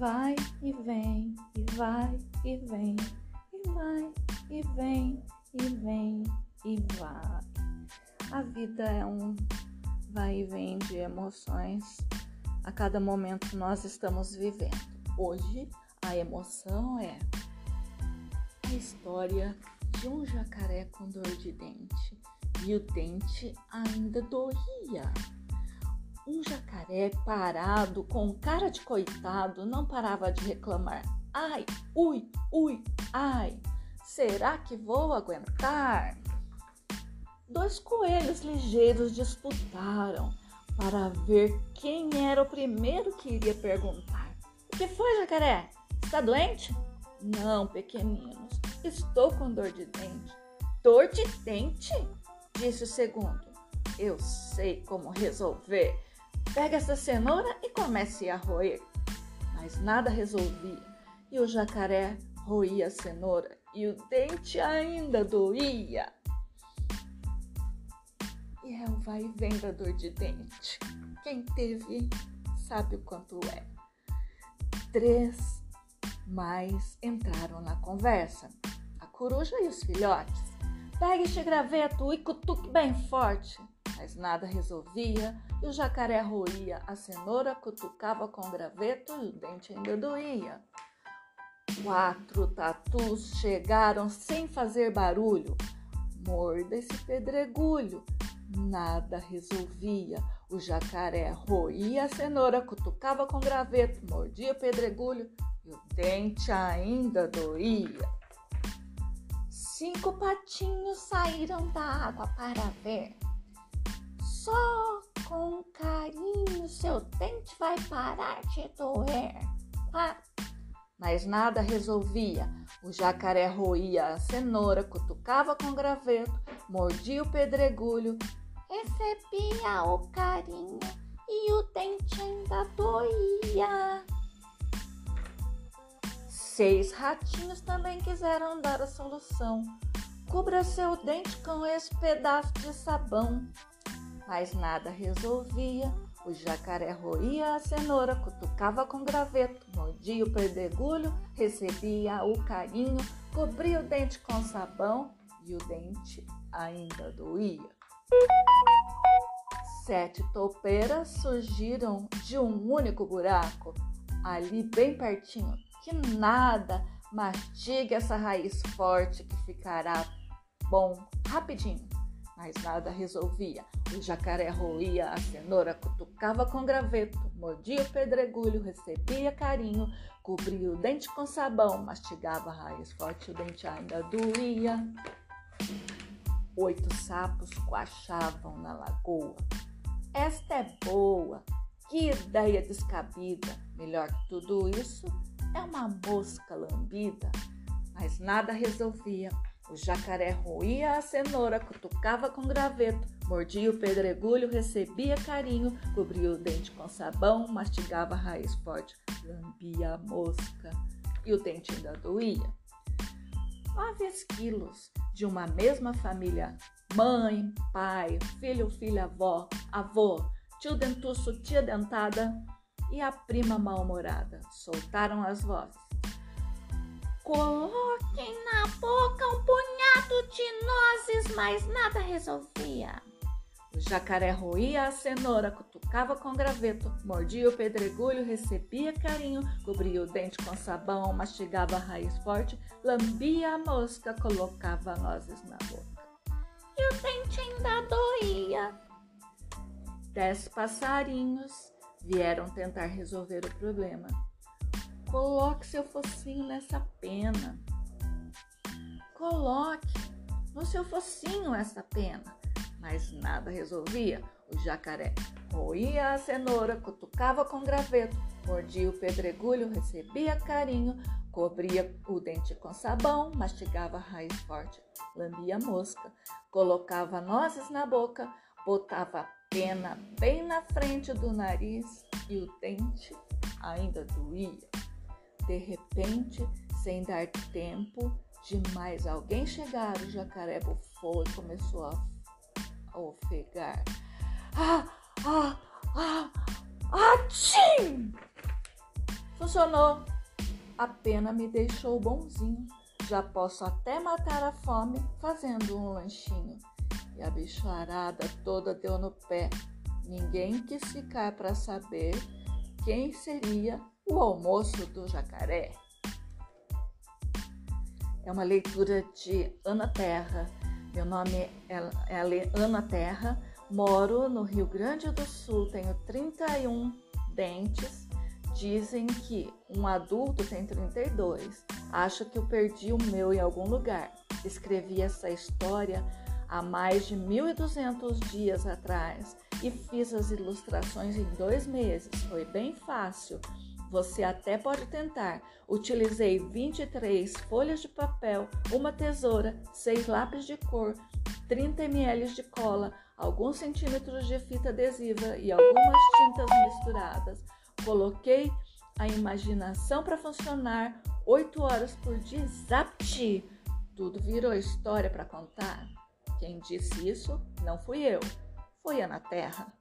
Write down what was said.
vai e vem, e vai e vem, e vai e vem, e vem e vai. A vida é um vai e vem de emoções a cada momento nós estamos vivendo. Hoje a emoção é a história de um jacaré com dor de dente e o dente ainda doía. Um jacaré parado, com cara de coitado, não parava de reclamar. Ai, ui, ui, ai, será que vou aguentar? Dois coelhos ligeiros disputaram para ver quem era o primeiro que iria perguntar. O que foi, jacaré? Está doente? Não, pequeninos, estou com dor de dente. Dor de dente? Disse o segundo. Eu sei como resolver. Pega essa cenoura e comece a roer. Mas nada resolvia. E o jacaré roía a cenoura e o dente ainda doía. E é o vai e vem da dor de dente. Quem teve sabe o quanto é. Três mais entraram na conversa. A coruja e os filhotes. Pegue este graveto e cutuque bem forte mas nada resolvia e o jacaré roía a cenoura, cutucava com o graveto e o dente ainda doía. Quatro tatus chegaram sem fazer barulho. Morda esse pedregulho. Nada resolvia. O jacaré roía a cenoura, cutucava com graveto, mordia o pedregulho e o dente ainda doía. Cinco patinhos saíram da água para ver. Só com carinho seu dente vai parar de doer. Ah, mas nada resolvia. O jacaré roía a cenoura, cutucava com graveto, mordia o pedregulho, recebia o carinho e o dente ainda doía. Seis ratinhos também quiseram dar a solução. Cubra seu dente com esse pedaço de sabão mas nada resolvia. O jacaré roía a cenoura, cutucava com graveto, mordia o pedregulho, recebia o carinho, cobria o dente com sabão e o dente ainda doía. Sete toupeiras surgiram de um único buraco, ali bem pertinho, que nada mastiga essa raiz forte que ficará bom rapidinho mas nada resolvia. O jacaré roía a cenoura, cutucava com graveto, mordia o pedregulho, recebia carinho, cobria o dente com sabão, mastigava a raiz forte, o dente ainda doía. Oito sapos coachavam na lagoa. Esta é boa, que ideia descabida! Melhor que tudo isso é uma mosca lambida. Mas nada resolvia. O jacaré roía a cenoura, cutucava com graveto, mordia o pedregulho, recebia carinho, cobria o dente com sabão, mastigava a raiz forte, lambia a mosca e o dente ainda doía. Nove esquilos de uma mesma família, mãe, pai, filho, filha, avó, avô, tio dentuço, tia dentada e a prima mal-humorada, soltaram as vozes. Coloquem na boca um punhado de nozes, mas nada resolvia. O jacaré roía a cenoura, cutucava com graveto, mordia o pedregulho, recebia carinho, cobria o dente com sabão, mastigava a raiz forte, lambia a mosca, colocava nozes na boca. E o dente ainda doía. Dez passarinhos vieram tentar resolver o problema. Coloque seu focinho nessa pena. Coloque no seu focinho essa pena. Mas nada resolvia. O jacaré roía a cenoura, cutucava com graveto, mordia o pedregulho, recebia carinho, cobria o dente com sabão, mastigava a raiz forte, lambia a mosca, colocava nozes na boca, botava a pena bem na frente do nariz e o dente ainda doía. De repente, sem dar tempo de mais alguém chegar, o jacaré bufou e começou a, ofegar. Ah, ah, ah, ah, tchim! Funcionou. A pena me deixou bonzinho. Já posso até matar a fome fazendo um lanchinho. E a bicharada toda deu no pé. Ninguém quis ficar para saber quem seria o almoço do jacaré. É uma leitura de Ana Terra. Meu nome é, é Ana Terra, moro no Rio Grande do Sul, tenho 31 dentes. Dizem que um adulto tem 32. Acho que eu perdi o meu em algum lugar. Escrevi essa história há mais de 1.200 dias atrás e fiz as ilustrações em dois meses. Foi bem fácil. Você até pode tentar. Utilizei 23 folhas de papel, uma tesoura, 6 lápis de cor, 30 ml de cola, alguns centímetros de fita adesiva e algumas tintas misturadas. Coloquei a imaginação para funcionar 8 horas por dia, zapt! Tudo virou história para contar. Quem disse isso não fui eu, foi a na Terra.